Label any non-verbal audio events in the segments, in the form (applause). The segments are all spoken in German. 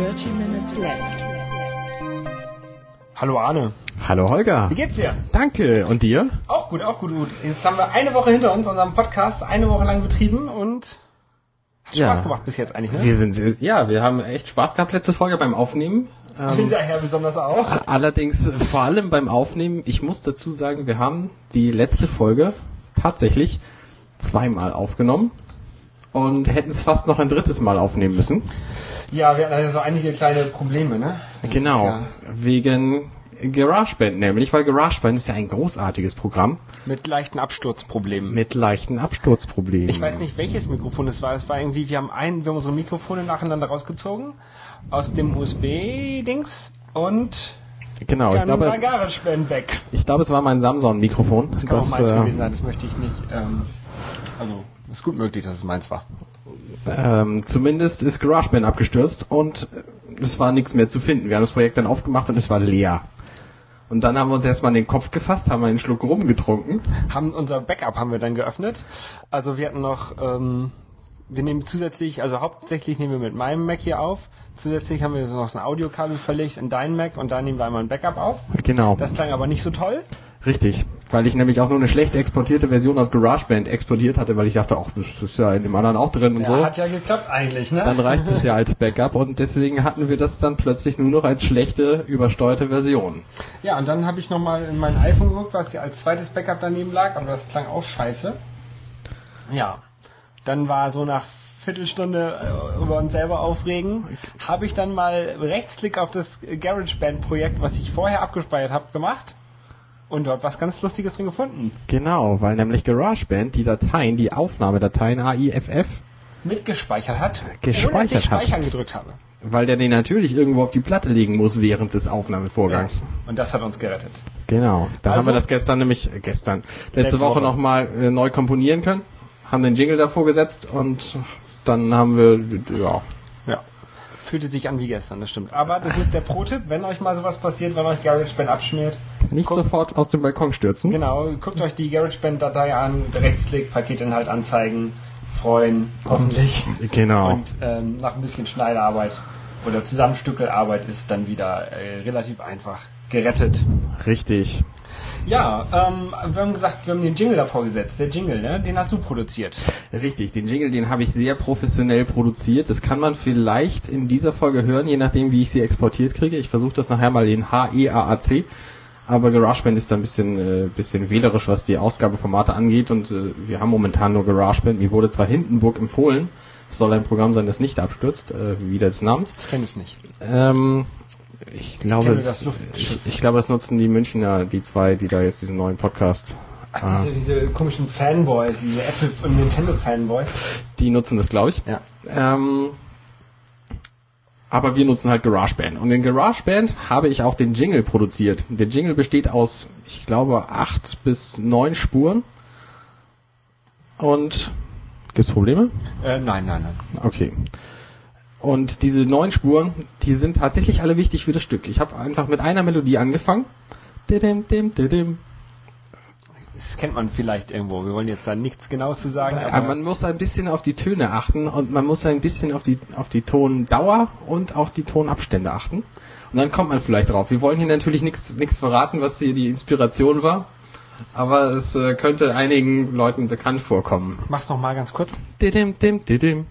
30 minutes left. Hallo Arne. Hallo Holger. Wie geht's dir? Danke. Und dir? Auch gut, auch gut, gut. Jetzt haben wir eine Woche hinter uns, unseren Podcast, eine Woche lang betrieben und hat Ja. Spaß gemacht bis jetzt eigentlich, ne? Wir sind, ja, wir haben echt Spaß gehabt letzte Folge beim Aufnehmen. Ähm, Hinterher besonders auch. allerdings vor allem beim Aufnehmen, ich muss dazu sagen, wir haben die letzte Folge tatsächlich zweimal aufgenommen und hätten es fast noch ein drittes Mal aufnehmen müssen. Ja, wir hatten also so einige kleine Probleme, ne? Das genau, ist ja wegen GarageBand nämlich, weil GarageBand ist ja ein großartiges Programm mit leichten Absturzproblemen. mit leichten Absturzproblemen. Ich weiß nicht, welches Mikrofon es war. Es war irgendwie, wir haben ein, wir haben unsere Mikrofone nacheinander rausgezogen aus dem USB-Dings und Genau, ich glaube, GarageBand weg. ich glaube, es war mein Samsung-Mikrofon. Das kann auch meins äh, gewesen sein, das möchte ich nicht. Ähm, also, ist gut möglich, dass es meins war. Ähm, zumindest ist GarageBand abgestürzt und es war nichts mehr zu finden. Wir haben das Projekt dann aufgemacht und es war leer. Und dann haben wir uns erstmal in den Kopf gefasst, haben einen Schluck rumgetrunken. Haben unser Backup haben wir dann geöffnet. Also wir hatten noch, ähm, wir nehmen zusätzlich, also hauptsächlich nehmen wir mit meinem Mac hier auf. Zusätzlich haben wir so noch ein Audiokabel verlegt in deinen Mac und da nehmen wir einmal ein Backup auf. Genau, Das klang aber nicht so toll. Richtig. Weil ich nämlich auch nur eine schlecht exportierte Version aus GarageBand exportiert hatte, weil ich dachte, ach, das ist ja in dem anderen auch drin und Ja, so. hat ja geklappt eigentlich, ne? Dann reicht es ja als Backup und deswegen hatten wir das dann plötzlich nur noch als schlechte, übersteuerte Version. Ja, und dann habe ich nochmal in mein iPhone geguckt, was ja als zweites Backup daneben lag, aber das klang auch scheiße. Ja, dann war so nach Viertelstunde äh, über uns selber aufregen, habe ich dann mal Rechtsklick auf das GarageBand-Projekt, was ich vorher abgespeichert habe, gemacht und dort was ganz Lustiges drin gefunden. Genau, weil nämlich GarageBand die Dateien, die Aufnahmedateien AIFF, Mitgespeichert hat, ohne dass Gespeichert ich hat. Speichern gedrückt habe. weil der den natürlich irgendwo auf die Platte legen muss während des Aufnahmevorgangs. Und das hat uns gerettet. Genau. Da Also- haben wir das gestern nämlich, äh, gestern, letzte, Letzte Woche, Woche. nochmal äh, neu komponieren können, haben den Jingle davor gesetzt und dann haben wir, ja, Ja. Fühlte sich an wie gestern, das stimmt. Aber das ist der Pro-Tipp, wenn euch mal sowas passiert, wenn euch GarageBand abschmiert, nicht Guck- sofort aus dem Balkon stürzen. Genau, guckt euch die GarageBand-Datei an, Rechtsklick, Paketinhalt anzeigen, freuen, hoffentlich. Genau. Und ähm, nach ein bisschen Schneiderarbeit oder Zusammenstückelarbeit ist dann wieder äh, relativ einfach gerettet. Richtig. Ja, ähm, wir haben gesagt, wir haben den Jingle davor gesetzt. Der Jingle, ne? Den hast du produziert. Richtig, den Jingle, den habe ich sehr professionell produziert. Das kann man vielleicht in dieser Folge hören, je nachdem, wie ich sie exportiert kriege. Ich versuche das nachher mal in HEAAC. Aber GarageBand ist da ein bisschen, äh, bisschen wählerisch, was die Ausgabeformate angeht. Und äh, wir haben momentan nur GarageBand. Mir wurde zwar Hindenburg empfohlen. Es soll ein Programm sein, das nicht abstürzt, äh, wie des Namens. Ich kenne es nicht. Ähm, ich glaube, es- das ich, ich glaube, das nutzen die Münchner, die zwei, die da jetzt diesen neuen Podcast. Ach, Ah. diese, diese komischen Fanboys, diese Apple- und Nintendo-Fanboys. Die nutzen das, glaube ich. Ja. Ähm, aber wir nutzen halt GarageBand. Und in GarageBand habe ich auch den Jingle produziert. Der Jingle besteht aus, ich glaube, acht bis neun Spuren. Und gibt's Probleme? Äh, nein, nein, nein. Okay. Und diese neun Spuren, die sind tatsächlich alle wichtig für das Stück. Ich habe einfach mit einer Melodie angefangen. Das kennt man vielleicht irgendwo. Wir wollen jetzt da nichts Genaues zu sagen, Aber man muss ein bisschen auf die Töne achten und man muss ein bisschen auf die, auf die Tondauer und auf die Tonabstände achten. Und dann kommt man vielleicht drauf. Wir wollen hier natürlich nichts nichts verraten, was hier die Inspiration war. Aber es äh, könnte einigen Leuten bekannt vorkommen. mach's noch mal ganz kurz. Didim, dim, didim.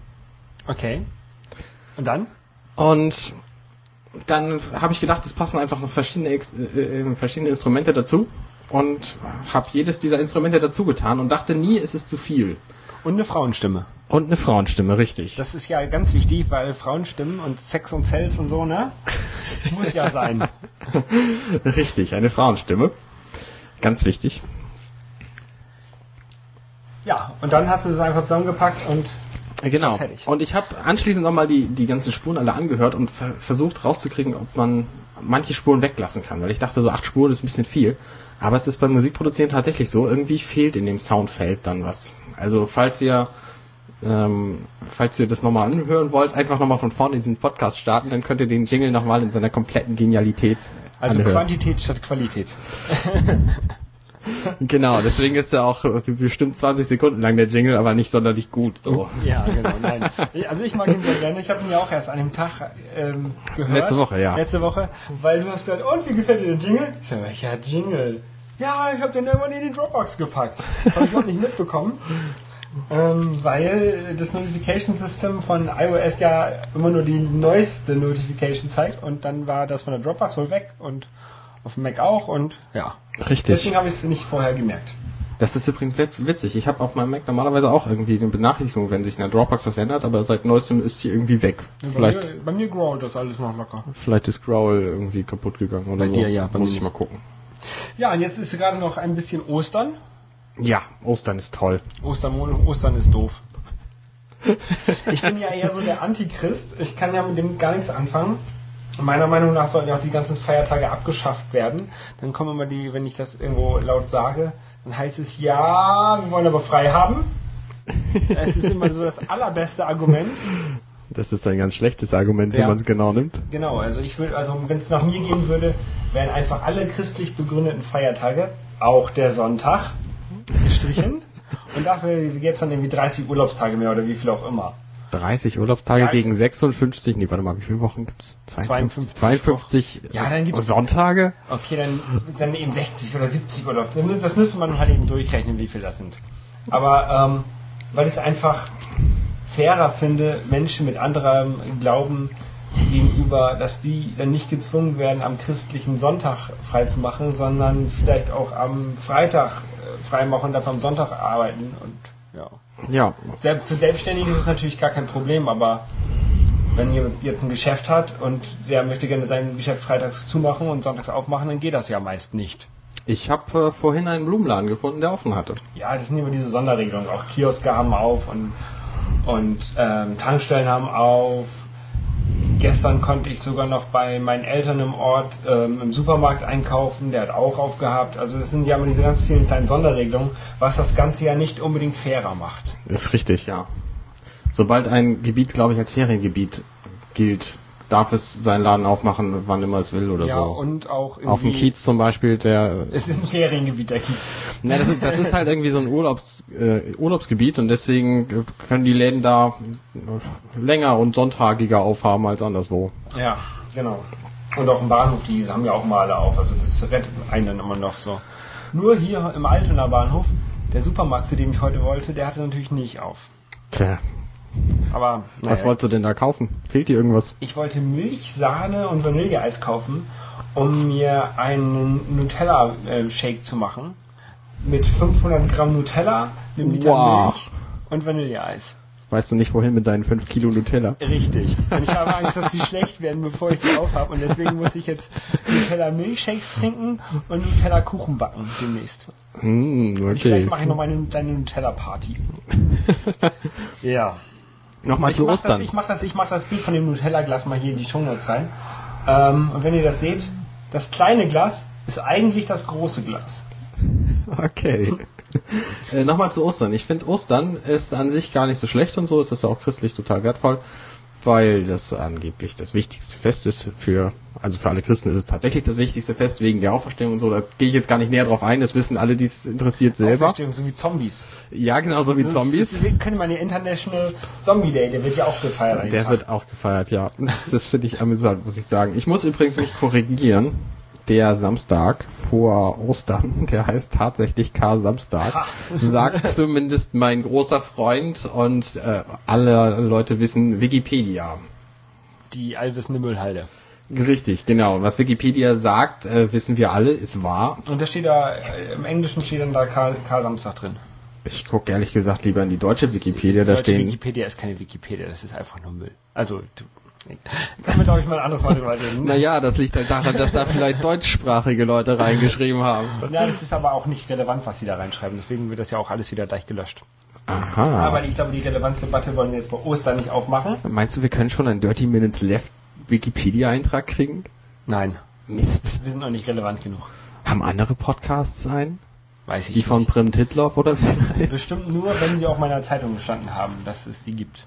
Okay. Und dann? Und dann habe ich gedacht, es passen einfach noch verschiedene, äh, äh, verschiedene Instrumente dazu. Und habe jedes dieser Instrumente dazu getan und dachte nie, es ist zu viel. Und eine Frauenstimme. Und eine Frauenstimme, richtig. Das ist ja ganz wichtig, weil Frauenstimmen und Sex und Cells und so, ne? Muss ja sein. (laughs) Richtig, eine Frauenstimme. Ganz wichtig. Ja, und dann hast du es einfach zusammengepackt und Genau. Ist fertig. Und ich habe anschließend nochmal die, die ganzen Spuren alle angehört und ver versucht rauszukriegen, ob man manche Spuren weglassen kann. Weil ich dachte, so acht Spuren ist ein bisschen viel. Aber es ist beim Musikproduzieren tatsächlich so, irgendwie fehlt in dem Soundfeld dann was. Also falls ihr ähm, falls ihr das nochmal anhören wollt, einfach nochmal von vorne diesen Podcast starten, dann könnt ihr den Jingle nochmal in seiner kompletten Genialität also anhören. Quantität statt Qualität. (laughs) (laughs) Genau, deswegen ist er auch bestimmt 20 Sekunden lang der Jingle, aber nicht sonderlich gut. So. Ja, genau, nein. Also ich mag ihn sehr gerne. Ich habe ihn ja auch erst an dem Tag ähm, gehört. Letzte Woche, ja. Letzte Woche, weil du hast gesagt, und wie gefällt dir der Jingle? Ich sag, welcher Jingle? Ja, ich habe den irgendwann in die Dropbox gepackt. Habe ich überhaupt nicht mitbekommen. Ähm, weil das Notification System von iOS ja immer nur die neueste Notification zeigt und dann war das von der Dropbox wohl weg und auf dem Mac auch und ja. Richtig. Deswegen habe ich es nicht vorher gemerkt. Das ist übrigens witz- witzig. Ich habe auf meinem Mac normalerweise auch irgendwie eine Benachrichtigung, wenn sich in der Dropbox was ändert, aber seit neuestem ist die irgendwie weg. Bei Vielleicht, mir, bei mir growlt das alles noch locker. vielleicht ist Growl irgendwie kaputt gegangen oder Bei so. dir ja, bei Muss ich mal gucken. Ja, und jetzt ist gerade noch ein bisschen Ostern. Ja, Ostern ist toll. Ostern, Ostern ist doof. (laughs) Ich bin ja eher so der Antichrist. Ich kann ja mit dem gar nichts anfangen. Meiner Meinung nach sollten auch die ganzen Feiertage abgeschafft werden. Dann kommen immer die, wenn ich das irgendwo laut sage, dann heißt es ja, wir wollen aber frei haben. (laughs) Es ist immer so das allerbeste Argument. Das ist ein ganz schlechtes Argument, wenn Ja. man es genau nimmt. Genau, also ich würde, also wenn es nach mir gehen würde, wären einfach alle christlich begründeten Feiertage, auch der Sonntag, gestrichen. (laughs) Und dafür gäbe es dann irgendwie 30 Urlaubstage mehr oder wie viel auch immer. 30 Urlaubstage Ja. gegen 56, nee, warte mal, wie viele Wochen gibt's? 52. 52 Ja, dann gibt's- Sonntage? Okay, dann, dann eben 60 oder 70 Urlaubstage. Das mü- Das müsste man halt eben durchrechnen, wie viel das sind. Aber ähm, weil ich es einfach fairer finde, Menschen mit anderem Glauben gegenüber, dass die dann nicht gezwungen werden, am christlichen Sonntag frei zu machen, sondern vielleicht auch am Freitag äh, frei machen und dafür am Sonntag arbeiten. Und ja. Ja, Für Selbstständige ist es natürlich gar kein Problem, aber wenn jemand jetzt ein Geschäft hat und der möchte gerne sein Geschäft freitags zumachen und sonntags aufmachen, dann geht das ja meist nicht. ich habe äh, vorhin einen Blumenladen gefunden, der offen hatte. Ja, das sind immer diese Sonderregelungen. Auch Kioske haben auf und, und ähm, Tankstellen haben auf. Gestern konnte ich sogar noch bei meinen Eltern im Ort ähm, im Supermarkt einkaufen, der hat auch aufgehabt. Also es sind ja immer diese ganz vielen kleinen Sonderregelungen, was das Ganze ja nicht unbedingt fairer macht. Ist richtig, ja. Sobald ein Gebiet, glaube ich, als Feriengebiet gilt, darf es seinen Laden aufmachen, wann immer es will oder ja, so. und auch irgendwie... Auf dem Kiez zum Beispiel, der Es ist ein Feriengebiet, der Kiez. Na, das ist, das ist halt irgendwie so ein Urlaubs, äh, Urlaubsgebiet und deswegen können die Läden da länger und sonntagiger aufhaben als anderswo. Ja, genau. Und auch im Bahnhof, die haben ja auch mal alle auf. Also das rettet einen dann immer noch so. Nur hier im Altener Bahnhof, der Supermarkt, zu dem ich heute wollte, der hatte natürlich nicht auf. Tja, Aber was naja, wolltest du denn da kaufen? Fehlt dir irgendwas? ich wollte Milch, Sahne und Vanilleeis kaufen, um mir einen Nutella-Shake zu machen. Mit 500 Gramm Nutella, einem Liter Wow. Milch und Vanilleeis. Weißt du nicht, wohin mit deinen 5 Kilo Nutella? Richtig. Und ich habe Angst, dass die schlecht werden, bevor ich sie aufhabe. Und deswegen muss ich jetzt Nutella Milchshakes trinken und Nutella Kuchen backen demnächst. Hm, Und vielleicht okay. mache ich noch meine kleine Nutella Party. (laughs) ja. Nochmal Ich zu mache das, Ostern. ich mach das, ich mach das Bild von dem Nutella Glas mal hier in die Shownotes rein. Ähm, und wenn ihr das seht, das kleine Glas ist eigentlich das große Glas. Okay. äh, Nochmal zu Ostern. Ich finde Ostern ist an sich gar nicht so schlecht und so. Es ist ja auch christlich total wertvoll, weil das angeblich das wichtigste Fest ist für, also für alle Christen ist es tatsächlich das wichtigste Fest wegen der Auferstehung und so. Da gehe ich jetzt gar nicht näher drauf ein. Das wissen alle, die es interessiert selber. Auferstehung, so wie Zombies. Ja, genauso wie Zombies. Das, wir können mal den International Zombie Day, der wird ja auch gefeiert. Der Tag. wird auch gefeiert, ja. Das, das finde ich amüsant, muss ich sagen. Ich muss übrigens mich korrigieren. Der Samstag vor Ostern, (laughs) der heißt tatsächlich K-Samstag, Ha. sagt (laughs) zumindest mein großer Freund und äh, alle Leute wissen Wikipedia. Die allwissende Müllhalde. Richtig, genau. Was Wikipedia sagt, äh, wissen wir alle, ist wahr. Und da steht da, äh, im Englischen steht dann da Karl, Karl Samstag drin. Ich gucke ehrlich gesagt lieber in die deutsche Wikipedia, Die da deutsche stehen Wikipedia ist keine Wikipedia, das ist einfach nur Müll. Also, du. Können wir glaube ich mal ein anderes Mal drüber reden. Naja, das liegt halt daran, dass da vielleicht deutschsprachige Leute reingeschrieben haben. Ja, das ist aber auch nicht relevant, was sie da reinschreiben. Deswegen wird das ja auch alles wieder gleich gelöscht. Aha. Aber ich glaube, die Relevanzdebatte wollen wir jetzt bei Ostern nicht aufmachen. Meinst du, wir können schon einen Dirty Minutes Left Wikipedia-Eintrag kriegen? Nein. Mist. Wir sind noch nicht relevant genug. Haben andere Podcasts einen? Weiß ich Die von Prim Titloff oder wie? Bestimmt nur, wenn sie auch mal in der Zeitung gestanden haben, dass es die gibt.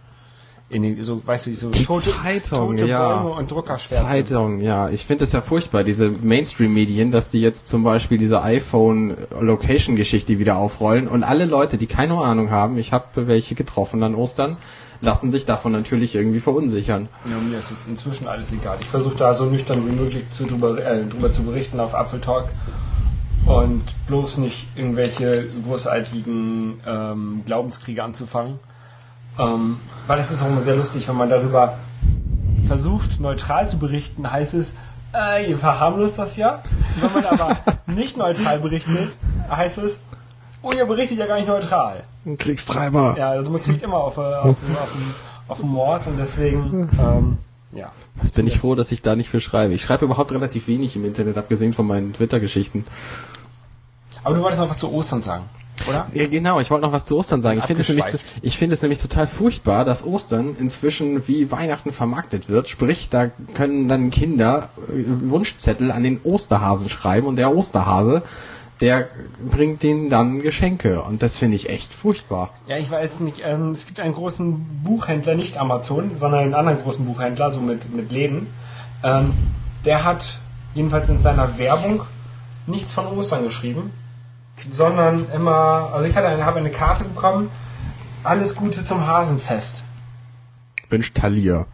In den, so, weißt du, so Die tote, Zeitung, tote ja. Bäume und Druckerschwärze. Zeitung, ja. Ich finde es ja furchtbar, diese Mainstream-Medien, dass die jetzt zum Beispiel diese iPhone-Location-Geschichte wieder aufrollen und alle Leute, die keine Ahnung haben, ich habe welche getroffen an Ostern, lassen sich davon natürlich irgendwie verunsichern. Ja, mir ist es inzwischen alles egal. Ich versuche da so nüchtern wie möglich zu, drüber, äh, drüber zu berichten auf Apple Talk und bloß nicht irgendwelche großartigen ähm, Glaubenskriege anzufangen. Ähm, weil es ist auch immer sehr lustig, wenn man darüber versucht, neutral zu berichten, heißt es, äh, ihr verharmlost das ja. Und wenn man aber (laughs) nicht neutral berichtet, heißt es, oh, ihr berichtet ja gar nicht neutral. Ein Kriegstreiber. Ja, also man kriegt immer auf, äh, auf, auf, (laughs) auf, auf den Morse und deswegen, ähm, ja. Jetzt bin ich froh, dass ich da nicht für schreibe. Ich schreibe überhaupt relativ wenig im Internet, abgesehen von meinen Twitter-Geschichten. Aber du wolltest noch was zu Ostern sagen, oder? Ja, genau, ich wollte noch was zu Ostern sagen. Ich finde, es nämlich, ich finde es nämlich total furchtbar, dass Ostern inzwischen wie Weihnachten vermarktet wird. Sprich, da können dann Kinder äh, Wunschzettel an den Osterhasen schreiben und der Osterhase, der bringt denen dann Geschenke. Und das finde ich echt furchtbar. Ja, ich weiß nicht, ähm, es gibt einen großen Buchhändler, nicht Amazon, sondern einen anderen großen Buchhändler, so mit, mit Läden. Ähm, der hat jedenfalls in seiner Werbung nichts von Ostern geschrieben, sondern immer, also ich hatte eine, habe eine Karte bekommen, alles Gute zum Hasenfest. Wünscht Talier.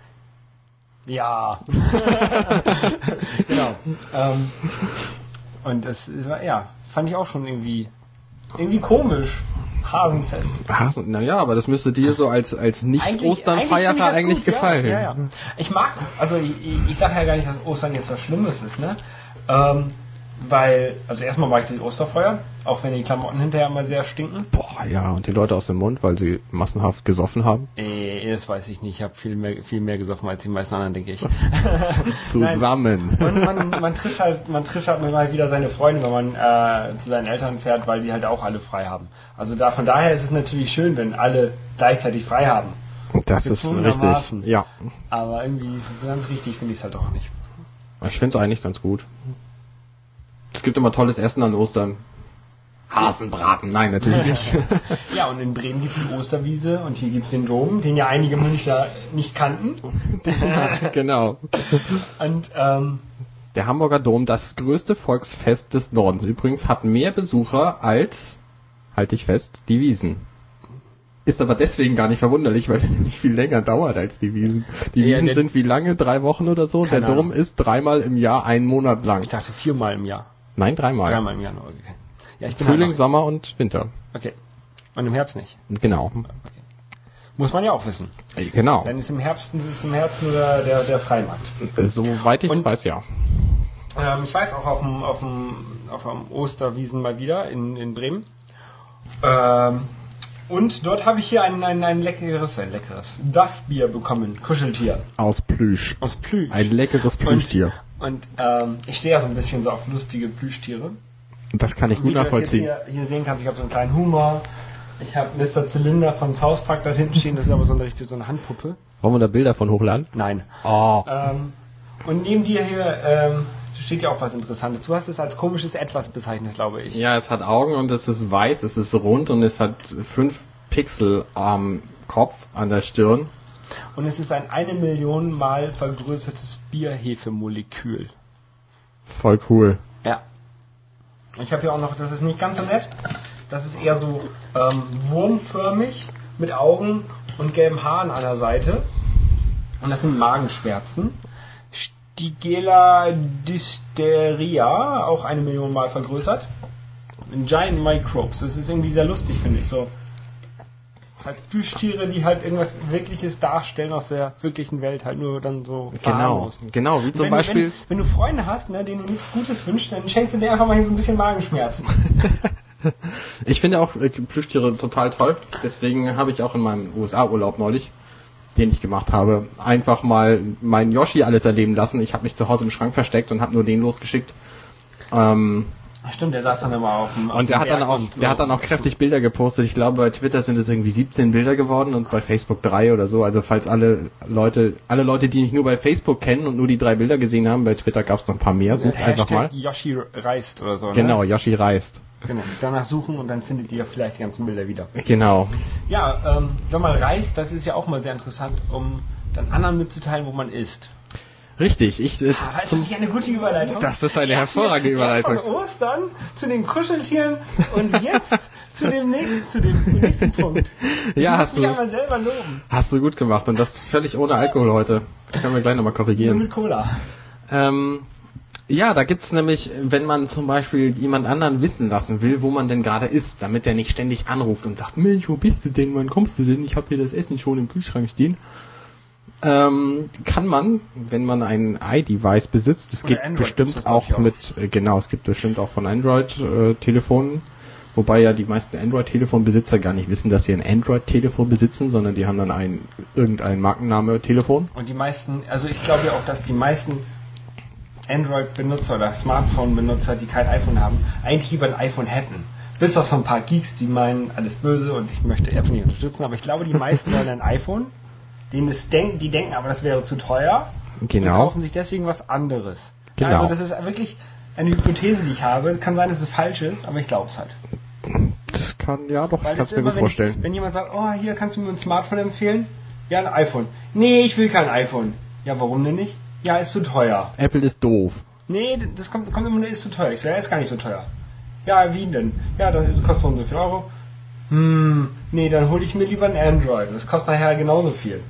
Ja. (laughs) genau. Ähm, und das war, ja, fand ich auch schon irgendwie, irgendwie komisch. Hasenfest. Hasen, naja, aber das müsste dir so als, als Nicht-Osternfeierer finde ich das eigentlich, gut, gefallen. Ja, ja, ja. Ich mag, also ich, ich sage ja gar nicht, dass Ostern jetzt was Schlimmes ist, ne? Ähm, weil, also erstmal mag ich die Osterfeuer, auch wenn die Klamotten hinterher immer sehr stinken. Boah, ja, und die Leute aus dem Mund, weil sie massenhaft gesoffen haben. Äh, das weiß ich nicht. Ich habe viel mehr, viel mehr gesoffen als die meisten anderen, denke ich. (laughs) Zusammen. Und man, man trifft halt, man trifft halt mal wieder seine Freunde, wenn man äh, zu seinen Eltern fährt, weil die halt auch alle frei haben. Also da, von daher ist es natürlich schön, wenn alle gleichzeitig frei haben. Das ist richtig. Ja. Aber irgendwie so ganz richtig finde ich es halt auch nicht. Ich finde es eigentlich ganz gut. Es gibt immer tolles Essen an Ostern. Hasenbraten, nein, natürlich nicht. (laughs) Ja, und in Bremen gibt es die Osterwiese und hier gibt es den Dom, den ja einige Münchner nicht kannten. (laughs) genau. Und ähm, Der Hamburger Dom, das größte Volksfest des Nordens. Übrigens hat mehr Besucher als, halte ich fest, die Wiesen. Ist aber deswegen gar nicht verwunderlich, weil (laughs) der nämlich viel länger dauert als die Wiesen. Die Ja, Wiesen der- sind wie lange? Drei Wochen oder so? Der Dom Ahnung. ist dreimal im Jahr einen Monat lang. ich dachte viermal im Jahr. Nein, dreimal. Dreimal im Jahr nur. Okay. Ja, ich bin Frühling, halt Sommer und Winter. Okay. Und im Herbst nicht. Genau. Muss man ja auch wissen. Genau. Denn ist im Herbst ist im Herbst nur der, der, der Freimarkt. Soweit ich Und- weiß, ja. Ähm, ich war jetzt auch auf dem, auf dem, auf dem Osterwiesen mal wieder in, in Bremen. Ähm, und dort habe ich hier ein, ein, ein leckeres, ein leckeres Duff-Bier bekommen. Kuscheltier. Aus Plüsch. Aus Plüsch. Ein leckeres Plüschtier. Und, ähm, ich stehe ja so ein bisschen so auf lustige Plüschtiere. Das kann ich gut nachvollziehen. hier, hier sehen kannst, ich habe so einen kleinen Humor. Ich habe Mr. Zylinder von South Park da hinten stehen, das ist aber so eine richtige so eine Handpuppe. Wollen wir da Bilder von hochladen? Nein. Oh. Ähm, und neben dir hier ähm, steht ja auch was Interessantes. Du hast es als komisches Etwas bezeichnet, glaube ich. Ja, es hat Augen und es ist weiß, es ist rund und es hat fünf Pixel am Kopf, an der Stirn. Und es ist ein eine Million Mal vergrößertes Bierhefemolekül. Voll cool. Ja. Ich habe hier auch noch, das ist nicht ganz so nett. Das ist eher so ähm, wurmförmig mit Augen und gelben Haaren an der Seite. Und das sind Magenschmerzen. Stigela dysteria, auch eine Million Mal vergrößert. Giant Microbes. Das ist irgendwie sehr lustig, finde ich. So halt Plüschtiere, die halt irgendwas Wirkliches darstellen aus der wirklichen Welt, halt nur dann so Genau, verharmlosen. genau, wie zum wenn, Beispiel. Wenn, wenn du Freunde hast, ne, denen du nichts Gutes wünschst, dann schenkst du dir einfach mal hier so ein bisschen Magenschmerzen. (laughs) Ich finde auch äh, Plüschtiere total toll. Deswegen habe ich auch in meinem USA-Urlaub neulich, den ich gemacht habe, einfach mal meinen Yoshi alles erleben lassen. Ich habe mich zu Hause im Schrank versteckt und habe nur den losgeschickt. Ähm, Stimmt, der saß dann immer auf dem auf und der dem hat dann Berg auch, und so. der hat dann auch kräftig Bilder gepostet. Ich glaube, bei Twitter sind es irgendwie 17 Bilder geworden und bei Facebook drei oder so. Also falls alle Leute, alle Leute, die mich nur bei Facebook kennen und nur die drei Bilder gesehen haben, bei Twitter gab es noch ein paar mehr. Sucht einfach mal. Hashtag Yoshi reist oder so. Genau, Ne? Yoshi reist. Genau, danach suchen und dann findet ihr vielleicht die ganzen Bilder wieder. Genau. Ja, ähm, wenn man reist, das ist ja auch mal sehr interessant, um dann anderen mitzuteilen, wo man ist. Richtig, ich äh, Ah, ist das nicht eine gute Überleitung? Das ist eine hervorragende Überleitung. von Ostern zu den Kuscheltieren und jetzt zu dem nächsten, zu dem nächsten Punkt. Ich Ja, muss hast mich du. einmal selber loben. hast du gut gemacht und das völlig ohne Alkohol heute. Können wir gleich nochmal Nur korrigieren. mit Cola. Ähm, ja, da gibt's nämlich, wenn man zum Beispiel jemand anderen wissen lassen will, wo man denn gerade ist, damit der nicht ständig anruft und sagt, Mensch, wo bist du denn, wann kommst du denn, ich habe hier das Essen schon im Kühlschrank stehen, ähm, kann man, wenn man ein iDevice besitzt, es gibt Android bestimmt auch, auch. mit, äh, genau, es gibt bestimmt auch von Android-Telefonen, wobei ja die meisten Android-Telefonbesitzer gar nicht wissen, dass sie ein Android-Telefon besitzen, sondern die haben dann ein irgendein Markenname-Telefon. Und die meisten, also ich glaube ja auch, dass die meisten Android-Benutzer oder Smartphone-Benutzer, die kein iPhone haben, eigentlich lieber ein iPhone hätten. Bis auf so ein paar Geeks, die meinen, alles böse und ich möchte Apple nicht unterstützen, aber ich glaube, die meisten wollen ein iPhone, denen es denken, die denken, aber das wäre zu teuer und Genau. kaufen sich deswegen was anderes. Genau. Also das ist wirklich eine Hypothese, die ich habe. Kann sein, dass es falsch ist, aber ich glaube es halt. Das kann, ja doch, Weil ich das kann's mir immer, gut wenn, vorstellen. Ich, wenn jemand sagt, oh, hier kannst du mir ein Smartphone empfehlen? Ja, ein iPhone. Nee, ich will kein iPhone. Ja, warum denn nicht? Ja, ist zu teuer. Apple ist doof. Nee, das kommt, kommt immer nur, ist zu teuer. Ich ja, ist gar nicht so teuer. Ja, wie denn? Ja, das kostet so und so viel Euro. Hm, nee, dann hole ich mir lieber ein Android. Das kostet nachher genauso viel.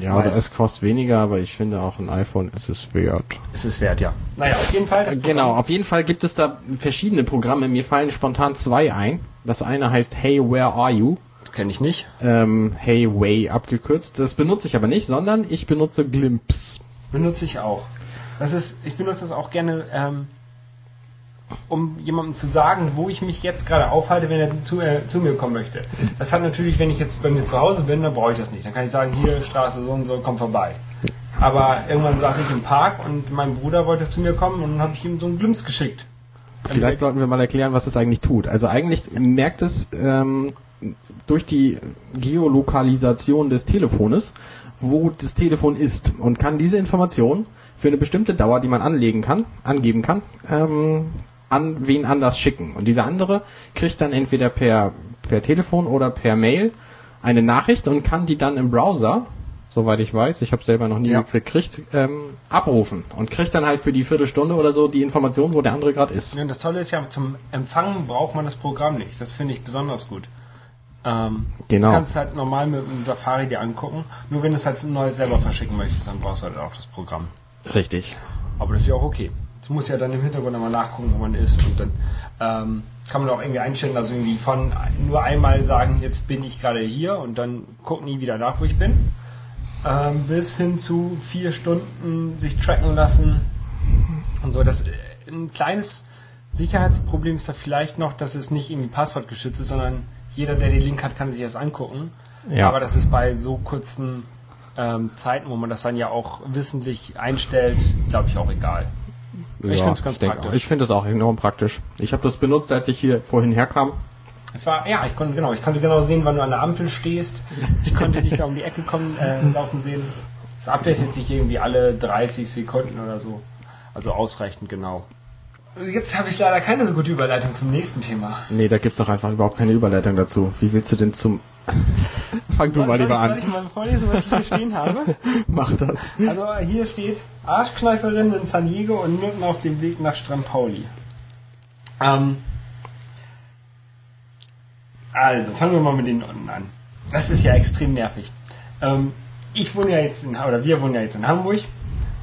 Ja, Weiß. es kostet weniger, aber ich finde auch ein iPhone ist es wert. Ist es wert, ja. Naja, auf jeden Fall. Das Genau, auf jeden Fall gibt es da verschiedene Programme. Mir fallen spontan zwei ein. Das eine heißt Hey, where are you? Kenne ich nicht. Ähm, hey, way abgekürzt. Das benutze ich aber nicht, sondern ich benutze Glimpse. Benutze ich auch. Das ist, ich benutze das auch gerne, ähm, um jemandem zu sagen, wo ich mich jetzt gerade aufhalte, wenn er zu, äh, zu mir kommen möchte. Das hat natürlich, wenn ich jetzt bei mir zu Hause bin, dann brauche ich das nicht. Dann kann ich sagen, hier Straße so und so, komm vorbei. Aber irgendwann saß ich im Park und mein Bruder wollte zu mir kommen und dann habe ich ihm so einen Glimps geschickt. Vielleicht sollten wir mal erklären, was es eigentlich tut. Also eigentlich merkt es ähm, durch die Geolokalisation des Telefones, wo das Telefon ist und kann diese Information für eine bestimmte Dauer, die man anlegen kann, angeben kann, ähm, an wen anders schicken. Und dieser andere kriegt dann entweder per, per Telefon oder per Mail eine Nachricht und kann die dann im Browser, soweit ich weiß, ich habe selber noch nie Ja. gekriegt, ähm, abrufen und kriegt dann halt für die Viertelstunde oder so die Information, wo der andere gerade ist. Ja, das Tolle ist ja, zum Empfangen braucht man das Programm nicht. Das finde ich besonders gut. Ähm, Genau. Du kannst es halt normal mit dem Safari dir angucken. Nur wenn du es halt neu selber verschicken möchtest, dann brauchst du halt auch das Programm. Richtig. Aber das ist ja auch okay. Du musst ja dann im Hintergrund einmal nachgucken, wo man ist. Und dann ähm, kann man auch irgendwie einstellen, also irgendwie von nur einmal sagen, jetzt bin ich gerade hier und dann guck nie wieder nach, wo ich bin. Ähm, bis hin zu vier Stunden sich tracken lassen und so. Das, äh, ein kleines Sicherheitsproblem ist da vielleicht noch, dass es nicht irgendwie passwortgeschützt ist, sondern jeder, der den Link hat, kann sich das angucken. Ja. Aber das ist bei so kurzen ähm, Zeiten, wo man das dann ja auch wissentlich einstellt, glaube ich auch egal. Ich find's ganz denke praktisch. Ich finde es auch enorm praktisch. Ich habe das benutzt, als ich hier vorhin herkam. Es war, ja, ich konnte genau, ich konnte genau sehen, wann du an der Ampel stehst. Ich konnte dich da um die Ecke kommen, äh, laufen sehen. Es updatet sich irgendwie alle 30 Sekunden oder so. Also ausreichend genau. Jetzt habe ich leider keine so gute Überleitung zum nächsten Thema. Nee, da gibt's doch einfach überhaupt keine Überleitung dazu. Wie willst du denn zum... Fang du mal lieber ich, soll an. ich mal vorlesen, was ich hier stehen habe? (laughs) Mach das. Also hier steht Arschkneiferin in San Diego und Nutten auf dem Weg nach Strampauli. Ähm, also, fangen wir mal mit den Nutten an. Das ist ja extrem nervig. Ähm, ich wohne ja jetzt in, oder wir wohnen ja jetzt in Hamburg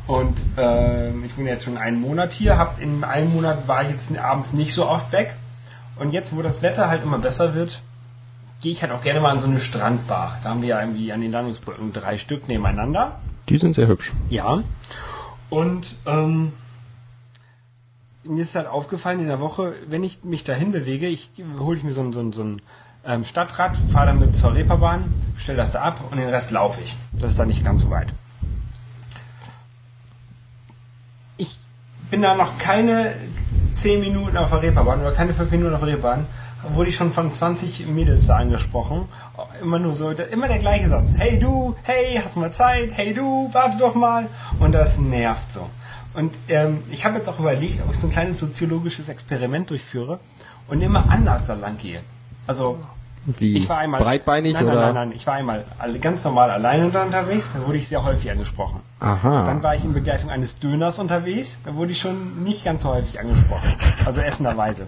und ähm, ich wohne jetzt schon einen Monat hier. Hab in einem Monat war ich jetzt abends nicht so oft weg und jetzt, wo das Wetter halt immer besser wird, gehe ich halt auch gerne mal an so eine Strandbar. Da haben wir ja irgendwie an den Landungsbrücken drei Stück nebeneinander. Die sind sehr hübsch. Ja. Und ähm, mir ist halt aufgefallen in der Woche, wenn ich mich dahin bewege, ich hole ich mir so ein, so ein, so ein ähm, Stadtrad, fahre damit zur Reeperbahn, stelle das da ab und den Rest laufe ich. Das ist dann nicht ganz so weit. Ich bin da noch keine 10 Minuten auf der Reeperbahn oder keine 5 Minuten auf der Reeperbahn, wurde ich schon von 20 Mädels da angesprochen. Immer nur so, immer der gleiche Satz. Hey du, hey, hast mal Zeit? Hey du, warte doch mal. und das nervt so. Und ähm, ich habe jetzt auch überlegt, ob ich so ein kleines soziologisches Experiment durchführe und immer anders da lang gehe. Also Wie? ich war einmal breitbeinig nein, nein, oder? nein, nein, ich war einmal ganz normal alleine unterwegs, da wurde ich sehr häufig angesprochen. Aha. Dann war ich in Begleitung eines Döners unterwegs, da wurde ich schon nicht ganz so häufig angesprochen. Also essenderweise.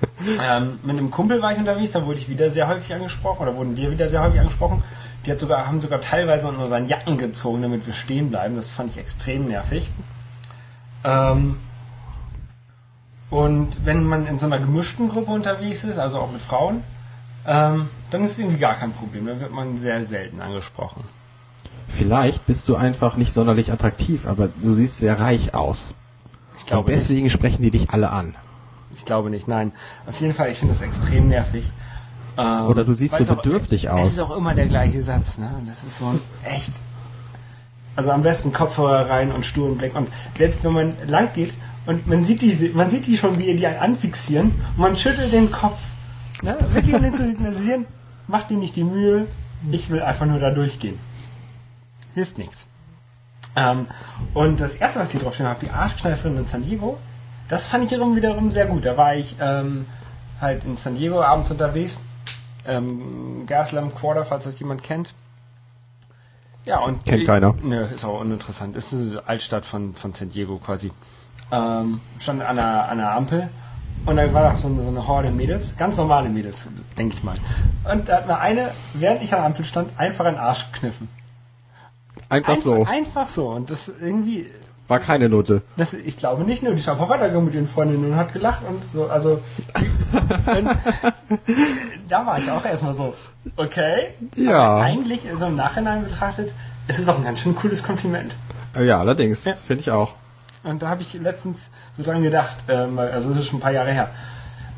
(laughs) ähm, mit einem Kumpel war ich unterwegs, da wurde ich wieder sehr häufig angesprochen, oder wurden wir wieder sehr häufig angesprochen. Die hat sogar, haben sogar teilweise unter seinen Jacken gezogen, damit wir stehen bleiben. Das fand ich extrem nervig. Ähm, und wenn man in so einer gemischten Gruppe unterwegs ist, also auch mit Frauen, ähm, dann ist es irgendwie gar kein Problem. Dann wird man sehr selten angesprochen. Vielleicht bist du einfach nicht sonderlich attraktiv, aber du siehst sehr reich aus. Ich Und glaube nicht. deswegen sprechen die dich alle an. Ich glaube nicht, nein. Auf jeden Fall, ich finde das extrem nervig. Ähm, Oder du siehst so es auch- bedürftig aus. Es ist auch immer der gleiche Satz, ne? Und Das ist so ein echt. Also am besten Kopfhörer rein und sturen Blick. Und selbst wenn man lang geht und man sieht die, man sieht die schon, wie die einen anfixieren und man schüttelt den Kopf. Ne? Wirklich um den zu signalisieren, mach dir nicht die Mühe, ich will einfach nur da durchgehen. Hilft nichts. Ähm, und das erste, was ich drauf habe, die Arschkneiferin in San Diego, das fand ich wiederum, wiederum sehr gut. Da war ich ähm, halt in San Diego abends unterwegs. Ähm, Gaslam Quarter, falls das jemand kennt. Ja, und. Kennt keiner. Nö, ist auch uninteressant. Ist eine Altstadt von, von San Diego quasi. Ähm, stand an einer, an einer Ampel und da war auch so eine, so eine Horde Mädels, ganz normale Mädels, denke ich mal. Und da hat mir eine, während ich an der Ampel stand, einfach einen Arsch gekniffen. Einfach, Einfach, so. einfach so. Und das irgendwie, War keine Note. das, ich glaube nicht, nur die ist einfach weitergegangen mit ihren Freundinnen und hat gelacht und so, also und, (laughs) da war ich auch erstmal so, okay. Ja. Aber eigentlich, so im Nachhinein betrachtet, ist es auch ein ganz schön cooles Kompliment. Ja, allerdings. Ja. Finde ich auch. Und da habe ich letztens so dran gedacht, ähm, also das ist schon ein paar Jahre her.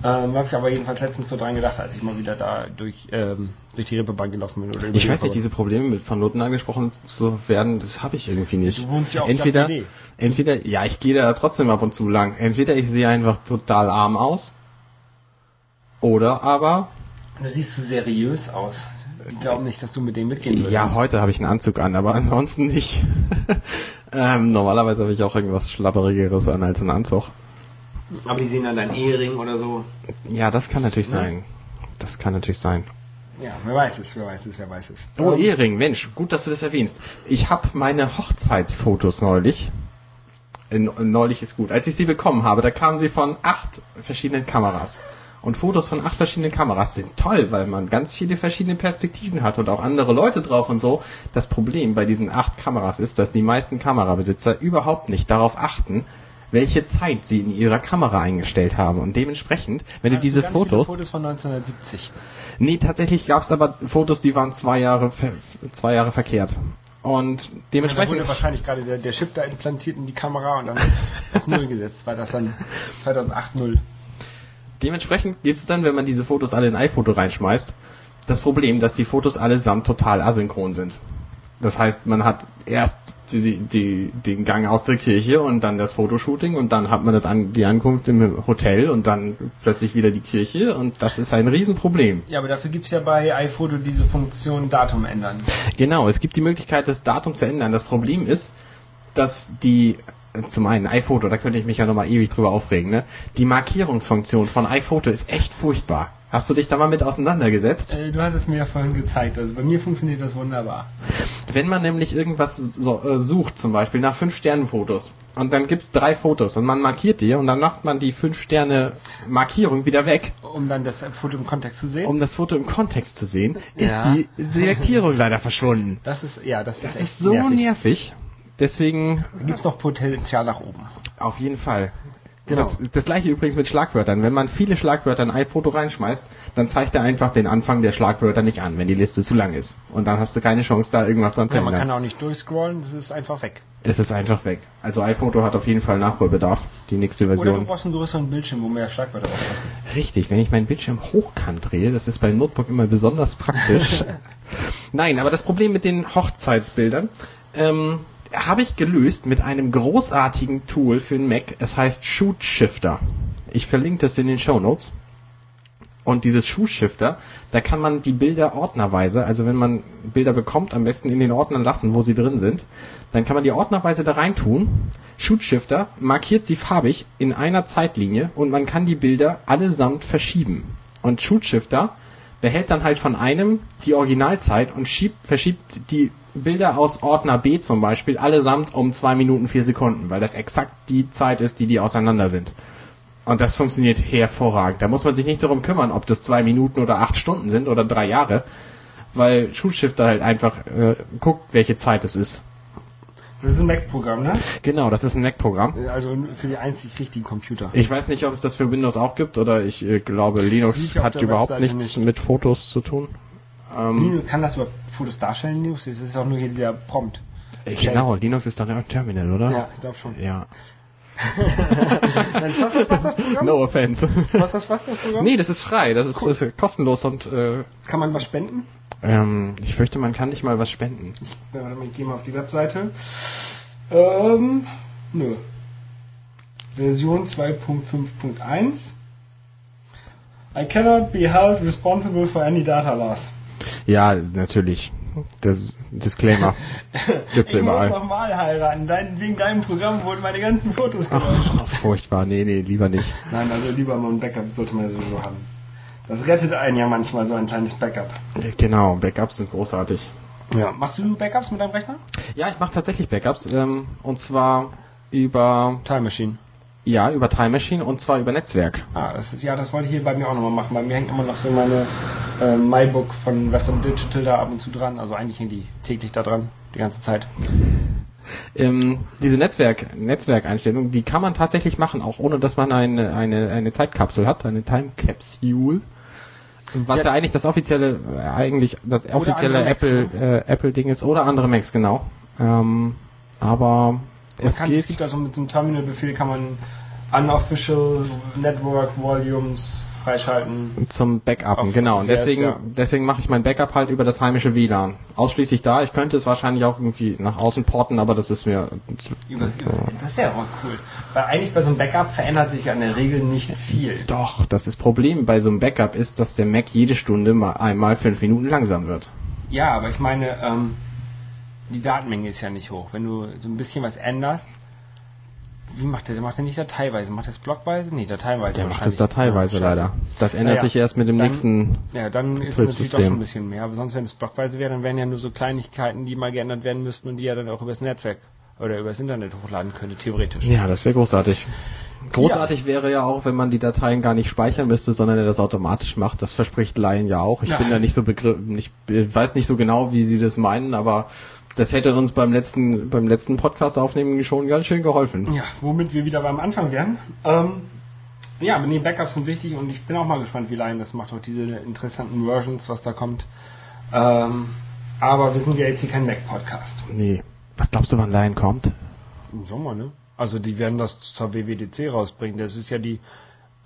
Ähm, habe ich aber jedenfalls letztens so dran gedacht, als ich mal wieder da durch, ähm, durch die Rippebank gelaufen bin. Ich weiß nicht, diese Probleme mit von Noten angesprochen zu werden, das habe ich irgendwie nicht. Du wohnst ja auf entweder, entweder, ja, ich gehe da trotzdem ab und zu lang. Entweder ich sehe einfach total arm aus, oder aber, Du siehst so seriös aus. Die glauben nicht, dass du mit denen mitgehen würdest. ja, heute habe ich einen Anzug an, aber ansonsten nicht. (laughs) ähm, normalerweise habe ich auch irgendwas Schlapperigeres an als einen Anzug. Aber die sehen dann deinen Ehering oder so. Ja, das kann natürlich Ne? sein. Das kann natürlich sein. Ja, wer weiß es, wer weiß es, wer weiß es. Oh, Ähm, Ehering, Mensch, gut, dass du das erwähnst. Ich habe meine Hochzeitsfotos neulich. Äh, neulich ist gut. Als ich sie bekommen habe, da kamen sie von acht verschiedenen Kameras. Und Fotos von acht verschiedenen Kameras sind toll, weil man ganz viele verschiedene Perspektiven hat und auch andere Leute drauf und so. Das Problem bei diesen acht Kameras ist, dass die meisten Kamerabesitzer überhaupt nicht darauf achten, welche Zeit sie in ihrer Kamera eingestellt haben. Und dementsprechend, wenn du hast diese ganz viele Fotos... Fotos von 1970. Nee, tatsächlich gab es aber Fotos, die waren zwei Jahre, zwei Jahre verkehrt. Und dementsprechend. wurde wahrscheinlich gerade der, der Chip da implantiert in die Kamera und dann auf Null gesetzt, weil das dann (laughs) 2008 Null. Dementsprechend gibt's dann, wenn man diese Fotos alle in iPhoto reinschmeißt, das Problem, dass die Fotos allesamt total asynchron sind. Das heißt, man hat erst die, die, den Gang aus der Kirche und dann das Fotoshooting und dann hat man das an, die Ankunft im Hotel und dann plötzlich wieder die Kirche und das ist ein Riesenproblem. Ja, aber dafür gibt's ja bei iPhoto diese Funktion Datum ändern. Genau, es gibt die Möglichkeit, das Datum zu ändern. Das Problem ist, dass die, zum einen iPhoto, da könnte ich mich ja nochmal ewig drüber aufregen, ne? Die Markierungsfunktion von iPhoto ist echt furchtbar. Hast du dich da mal mit auseinandergesetzt? Äh, du hast es mir ja vorhin gezeigt, also bei mir funktioniert das wunderbar. Wenn man nämlich irgendwas so, äh, sucht, zum Beispiel nach fünf Sternen Fotos, und dann gibt's drei Fotos und man markiert die und dann macht man die fünf Sterne Markierung wieder weg, Um dann das Foto im Kontext zu sehen. um das Foto im Kontext zu sehen, ist Ja. die Selektierung leider verschwunden. das ist, ja, das, Das ist echt ist so nervig. nervig. Deswegen Da gibt's noch Potenzial nach oben. Auf jeden Fall. Genau. Das, das gleiche übrigens mit Schlagwörtern. Wenn man viele Schlagwörter in ein Foto reinschmeißt, dann zeigt er einfach den Anfang der Schlagwörter nicht an, wenn die Liste zu lang ist. Und dann hast du keine Chance, da irgendwas dran zu Ja, man ändern. kann auch nicht durchscrollen, das ist einfach weg. Es ist einfach weg. Also iPhoto hat auf jeden Fall Nachholbedarf, die nächste Oder du Version. brauchst einen größeren Bildschirm, wo mehr Schlagwörter drauf passen. Richtig, wenn ich meinen Bildschirm hochkant drehe, das ist beim Notebook immer besonders praktisch. (laughs) Nein, aber das Problem mit den Hochzeitsbildern ähm, habe ich gelöst mit einem großartigen Tool für den Mac. Es heißt Shoot Shifter. Ich verlinke das in den Show Notes. Und dieses Schuhshifter, da kann man die Bilder ordnerweise, also wenn man Bilder bekommt, am besten in den Ordnern lassen, wo sie drin sind, dann kann man die ordnerweise da rein tun. Shootshifter markiert sie farbig in einer Zeitlinie und man kann die Bilder allesamt verschieben. Und Shootshifter behält dann halt von einem die Originalzeit und schiebt, verschiebt die Bilder aus Ordner B zum Beispiel allesamt um zwei Minuten vier Sekunden, weil das exakt die Zeit ist, die die auseinander sind. Und das funktioniert hervorragend. Da muss man sich nicht darum kümmern, ob das zwei Minuten oder acht Stunden sind oder drei Jahre, weil Shootshifter halt einfach äh, guckt, welche Zeit es ist. Das ist ein Mac-Programm, ne? Genau, das ist ein Mac-Programm. Also für die einzig richtigen Computer. Ich weiß nicht, ob es das für Windows auch gibt oder ich äh, glaube, Linux ja hat überhaupt Webseite nichts nicht. mit Fotos zu tun. Ähm, Linux, kann das überhaupt Fotos darstellen, Linux? Das ist auch nur hier dieser Prompt. äh, genau, Linux ist doch ein Terminal, oder? Ja, ich glaube schon. Ja. Nein, was ist was das Programm? No offense. Was ist was das Programm? nee, das ist frei, das ist, Cool. ist kostenlos und äh, Kann man was spenden? ähm, ich fürchte, man kann nicht mal was spenden. Ja, warte mal, ich gehe mal auf die Webseite. Ähm, nö. Version 2.5.1. I cannot be held responsible for any data loss. Ja, natürlich. Das Disclaimer (laughs) gibt's ich muss nochmal heiraten. Dein, wegen deinem Programm wurden meine ganzen Fotos gelöscht. Ach, furchtbar. Nee, nee, lieber nicht. Nein, also lieber mal ein Backup sollte man sowieso haben. Das rettet einen ja manchmal so ein kleines Backup. Genau, Backups sind großartig. Ja. Machst du Backups mit deinem Rechner? Ja, ich mache tatsächlich Backups ähm, und zwar über Time Machine. Ja über Time Machine und zwar über Netzwerk. Ah, das ist ja, das wollte ich hier bei mir auch nochmal machen. Bei mir hängt immer noch so meine äh, MyBook von Western Digital da ab und zu dran. Also eigentlich hängen die täglich da dran, die ganze Zeit. Ähm, diese Netzwerk Netzwerkeinstellung, die kann man tatsächlich machen, auch ohne dass man eine eine eine Zeitkapsel hat, eine Time Capsule. Was ja, Ja. eigentlich das offizielle, äh, eigentlich das offizielle andere Macs, Apple äh, Apple Ding ist oder andere Macs genau. Ähm, aber es kann, geht. es gibt also mit einem Terminal-Befehl kann man Unofficial Network Volumes freischalten. Zum Backuppen, genau. Und deswegen, ja. deswegen mache ich mein Backup halt über das heimische WLAN. Ausschließlich da. Ich könnte es wahrscheinlich auch irgendwie nach außen porten, aber das ist mir. Übers, übers, das wäre aber cool. Weil eigentlich bei so einem Backup verändert sich ja in der Regel nicht viel. Doch, das ist Problem bei so einem Backup ist, dass der Mac jede Stunde mal einmal fünf Minuten langsam wird. Ja, aber ich meine, ähm, die Datenmenge ist ja nicht hoch. Wenn du so ein bisschen was änderst, wie macht der? Der macht der nicht dateiweise? Macht der es blockweise? Nee, dateiweise Der macht es dateiweise Ja, leider. Das ändert Naja, sich erst mit dem dann- nächsten. Ja, dann ist es natürlich doch schon ein bisschen mehr. Aber sonst, wenn es blockweise wäre, dann wären ja nur so Kleinigkeiten, die mal geändert werden müssten und die ja dann auch übers Netzwerk oder übers Internet hochladen könnte, theoretisch. Ja, das wäre großartig. Großartig wäre ja auch, wenn man die Dateien gar nicht speichern müsste, sondern er das automatisch macht. Das verspricht Laien ja auch. Ich Ja. bin da nicht so begriff, nicht, äh, weiß nicht so genau, wie sie das meinen, aber das hätte uns beim letzten, beim letzten Podcast aufnehmen schon ganz schön geholfen. Ja, womit wir wieder beim Anfang wären. Ähm, ja, aber nee, Backups sind wichtig und ich bin auch mal gespannt, wie Lion das macht, auch diese interessanten Versions, was da kommt. Ähm, aber wir sind ja jetzt hier kein Mac-Podcast. Nee. Was glaubst du, wann Lion kommt? Im Sommer, ne? Also die werden das zur WWDC rausbringen. Das ist ja die,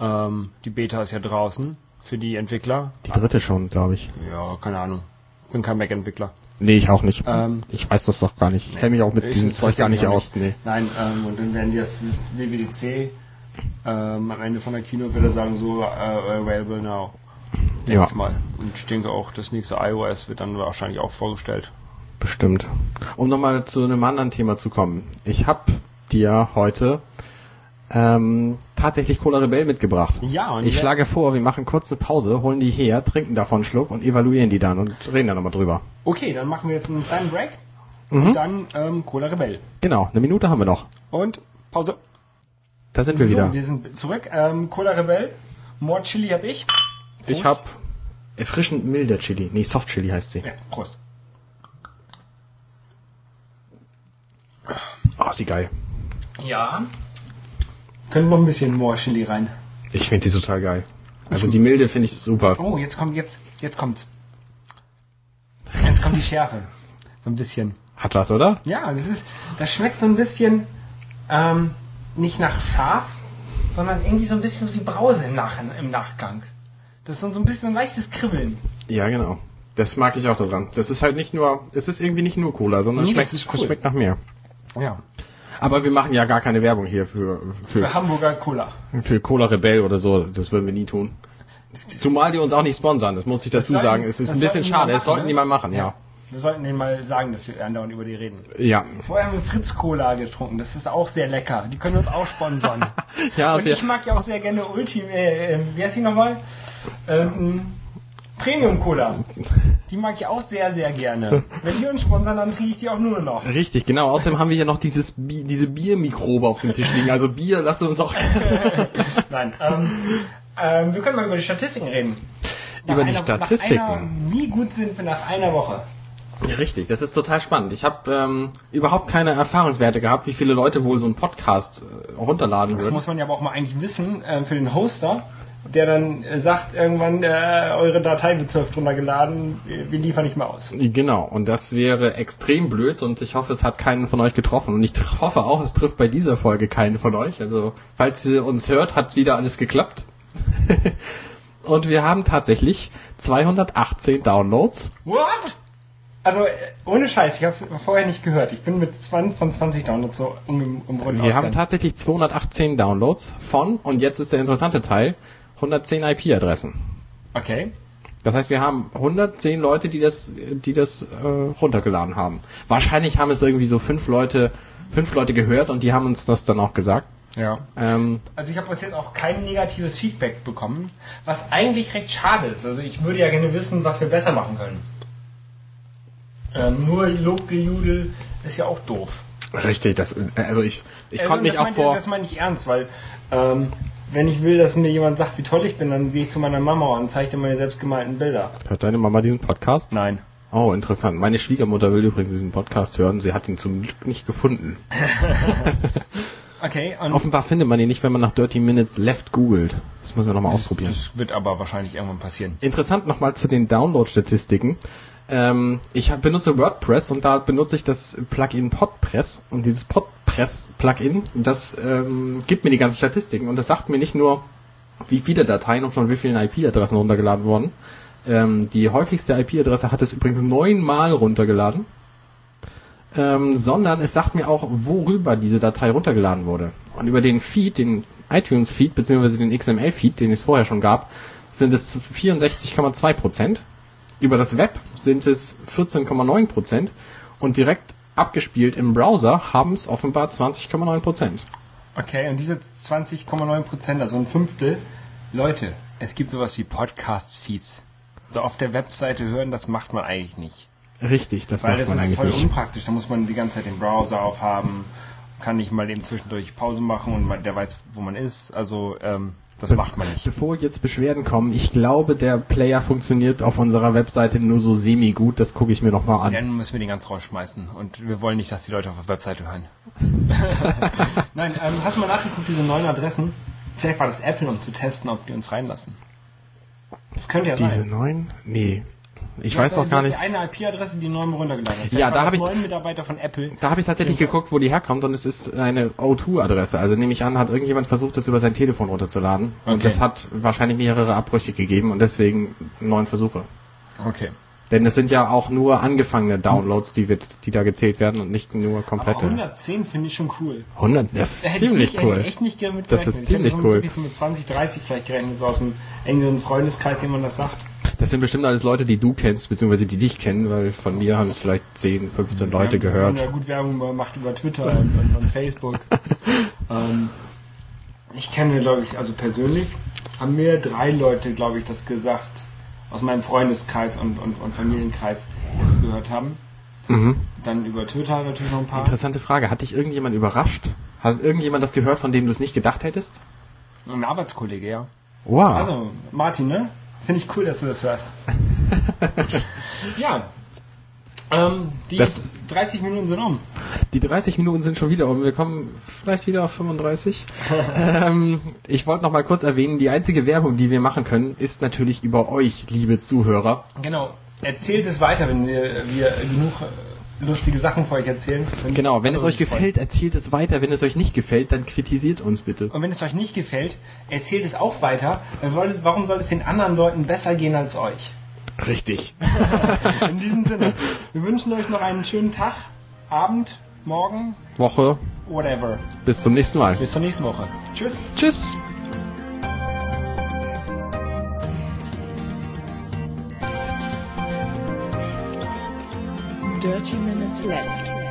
ähm, die Beta ist ja draußen für die Entwickler. Die dritte schon, glaube ich. Ja, keine Ahnung. Bin kein Mac-Entwickler. Nee, ich auch nicht. Ähm, ich weiß das doch gar nicht. Ich kenne mich auch mit diesem Zeug gar nicht aus. Nee. Nein, ähm, und dann werden die das WWDC ähm, am Ende von der Kino er sagen, so äh, available now. Denke Ja, ich mal. Und ich denke auch, das nächste iOS wird dann wahrscheinlich auch vorgestellt. bestimmt. Um nochmal zu einem anderen Thema zu kommen. Ich habe dir heute ähm, tatsächlich Cola Rebell mitgebracht. Ja, und Ich schlage vor, wir machen kurz eine Pause, holen die her, trinken davon einen Schluck und evaluieren die dann und reden dann nochmal drüber. Okay, dann machen wir jetzt einen kleinen Break Mhm. und dann ähm, Cola Rebell. Genau, eine Minute haben wir noch. Und Pause. Da sind wir so, wieder. wir sind zurück. Ähm, Cola Rebell. More Chili habe ich. Ich Prost. habe erfrischend milder Chili. Nee, Soft Chili heißt sie. Ja, Prost. Oh, ist die geil. Ja. Können noch ein bisschen More Chili rein. Ich finde die total geil. Also die milde finde ich super. Oh, jetzt kommt, jetzt, jetzt kommt's. Jetzt kommt die Schärfe. So ein bisschen. Hat was, oder? Ja, das ist, das schmeckt so ein bisschen, ähm, nicht nach scharf, sondern irgendwie so ein bisschen so wie Brause im, Nach im Nachgang. Das ist so ein bisschen ein leichtes Kribbeln. Ja, genau. Das mag ich auch daran. Das ist halt nicht nur, es ist irgendwie nicht nur Cola, sondern Nee, es schmeckt, cool. schmeckt nach mehr. Ja. Aber wir machen ja gar keine Werbung hier für, Für für, Hamburger Cola. für Cola Rebell oder so. Das würden wir nie tun. Zumal die uns auch nicht sponsern, das muss ich dazu sollten- sagen. Es ist ein bisschen schade, mal das sollten machen, die ne? mal machen, ja. Wir sollten denen mal sagen, dass wir andauernd über die reden. Ja. Vorher haben wir Fritz Cola getrunken, das ist auch sehr lecker. Die können uns auch sponsern. (laughs) Ja, Und ich mag ja auch sehr gerne Ulti, äh, äh, wie heißt die nochmal? Ähm, Premium Cola. Die mag ich auch sehr, sehr gerne. Wenn die uns sponsern, dann trinke ich die auch nur noch. Richtig, genau. Außerdem haben wir hier noch dieses Bi diese Biermikrobe auf dem Tisch liegen. Also Bier, lasst uns auch (laughs) Nein, ähm, ähm, wir können mal über die Statistiken reden. Über die Statistiken? Nach einer, wie gut sind wir nach einer Woche? Richtig, das ist total spannend. Ich habe ähm, überhaupt keine Erfahrungswerte gehabt, wie viele Leute wohl so einen Podcast äh, runterladen Das würden. muss man ja aber auch mal eigentlich wissen äh, für den Hoster, der dann äh, sagt irgendwann, äh, eure Datei wird zwölf drunter geladen, wir liefern nicht mehr aus. Genau, und das wäre extrem blöd und ich hoffe, es hat keinen von euch getroffen. Und ich hoffe auch, es trifft bei dieser Folge keinen von euch. Also, falls ihr uns hört, hat wieder alles geklappt. (laughs) und wir haben tatsächlich 218 Downloads. What? Also äh, ohne Scheiß, ich habe es vorher nicht gehört. Ich bin mit 20 von 20 Downloads so um, um Runden Wir haben tatsächlich 218 Downloads von, und jetzt ist der interessante Teil, 110 IP-Adressen. Okay. Das heißt, wir haben 110 Leute, die das, die das äh, runtergeladen haben. Wahrscheinlich haben es irgendwie so fünf Leute, fünf Leute gehört und die haben uns das dann auch gesagt. Ja. Ähm, Also ich habe bis jetzt auch kein negatives Feedback bekommen, was eigentlich recht schade ist. Also ich würde ja gerne wissen, was wir besser machen können. Ähm, nur Lobgejudel ist ja auch doof. richtig, das, also ich, ich Also, konnte mich das auch meint- vor, Das meine ich ernst, weil ähm, wenn ich will, dass mir jemand sagt, wie toll ich bin, dann gehe ich zu meiner Mama und zeige dir meine selbstgemalten Bilder. hört deine Mama diesen Podcast? Nein. Oh, interessant. Meine Schwiegermutter will übrigens diesen Podcast hören. Sie hat ihn zum Glück nicht gefunden. (laughs) Okay, Offenbar findet man ihn nicht, wenn man nach Dirty Minutes Left googelt. Das müssen wir nochmal ausprobieren. das wird aber wahrscheinlich irgendwann passieren. Interessant nochmal zu den Download-Statistiken. Ähm, ich hab, benutze WordPress und da benutze ich das Plugin Podpress und dieses Podpress-Plugin, das ähm, gibt mir die ganzen Statistiken und das sagt mir nicht nur, wie viele Dateien und von wie vielen IP-Adressen runtergeladen wurden. Ähm, die häufigste IP-Adresse hat es übrigens neunmal runtergeladen, ähm, sondern es sagt mir auch, worüber diese Datei runtergeladen wurde. Und über den Feed, den iTunes-Feed beziehungsweise den XML-Feed, den es vorher schon gab, sind es 64,2 Prozent. Über das Web sind es 14,9 Prozent und direkt abgespielt im Browser haben es offenbar 20,9 Prozent. Okay, und diese 20,9 Prozent, also ein Fünftel, Leute, es gibt sowas wie Podcasts-Feeds. So auf der Webseite hören, das macht man eigentlich nicht. Richtig, das Weil macht das man ist eigentlich voll nicht. unpraktisch. Da muss man die ganze Zeit den Browser aufhaben, kann nicht mal eben zwischendurch Pause machen und man, der weiß, wo man ist. Also ähm, das macht man nicht. Bevor jetzt Beschwerden kommen, ich glaube, der Player funktioniert auf unserer Webseite nur so semi-gut. Das gucke ich mir nochmal an. Dann müssen wir den ganz rausschmeißen. Und wir wollen nicht, dass die Leute auf der Webseite hören. (laughs) Nein, ähm, hast du mal nachgeguckt, diese neuen Adressen? Vielleicht war das Apple, um zu testen, ob die uns reinlassen. Das könnte ja Diese sein. neuen? Nee. Ich Du weiß hast, noch gar hast nicht. eine IP-Adresse, die neu runtergeladen hat. Ja, da war hab das ich- neuen Mitarbeiter von Apple. Da habe ich tatsächlich geguckt, wo die herkommt und es ist eine O2-Adresse. Also nehme ich an, hat irgendjemand versucht, das über sein Telefon runterzuladen. Und Okay. das hat wahrscheinlich mehrere Abbrüche gegeben und deswegen neun Versuche. Okay. Denn es sind ja auch nur angefangene Downloads, die, wird, die da gezählt werden und nicht nur Aber komplette. 110 finde ich schon cool. 100, das Da ist hätte ziemlich ich nicht, cool. Hätte ich echt nicht gerne mit Das gerechnet. ist Ich hätte ziemlich so cool. so mit 20, 30 vielleicht gerechnet, so aus dem engeren Freundeskreis, wie man das sagt. Das sind bestimmt alles Leute, die du kennst, beziehungsweise die dich kennen, weil von mir haben es vielleicht 10, 15 Leute Wir haben gehört. ja gut Werbung gemacht über Twitter und, und, und Facebook. (laughs) ähm, ich kenne, glaube ich, also persönlich haben mir drei Leute, glaube ich, das gesagt, aus meinem Freundeskreis und, und, und Familienkreis, die das gehört haben. Mhm. Dann über Twitter natürlich noch ein paar. Interessante Frage. Hat dich irgendjemand überrascht? Hat irgendjemand das gehört, von dem du es nicht gedacht hättest? Ein Arbeitskollege, ja. Wow. Also, Martin, ne? Finde ich cool, dass du das hörst. (laughs) ja. Ähm, die Das- 30 Minuten sind um. Die 30 Minuten sind schon wieder um. Wir kommen vielleicht wieder auf 35. (laughs) ähm, ich wollte noch mal kurz erwähnen, die einzige Werbung, die wir machen können, ist natürlich über euch, liebe Zuhörer. Genau. Erzählt es weiter, wenn wir, wir genug lustige Sachen für euch erzählen. Dann Genau, wenn es euch freuen. gefällt, erzählt es weiter. Wenn es euch nicht gefällt, dann kritisiert uns bitte. Und wenn es euch nicht gefällt, erzählt es auch weiter. wollt- Warum soll es den anderen Leuten besser gehen als euch? Richtig. (laughs) In diesem Sinne, wir wünschen euch noch einen schönen Tag, Abend, Morgen, Woche. whatever. Bis zum nächsten Mal. Bis zur nächsten Woche. Tschüss. Tschüss. Dirty Minutes Left.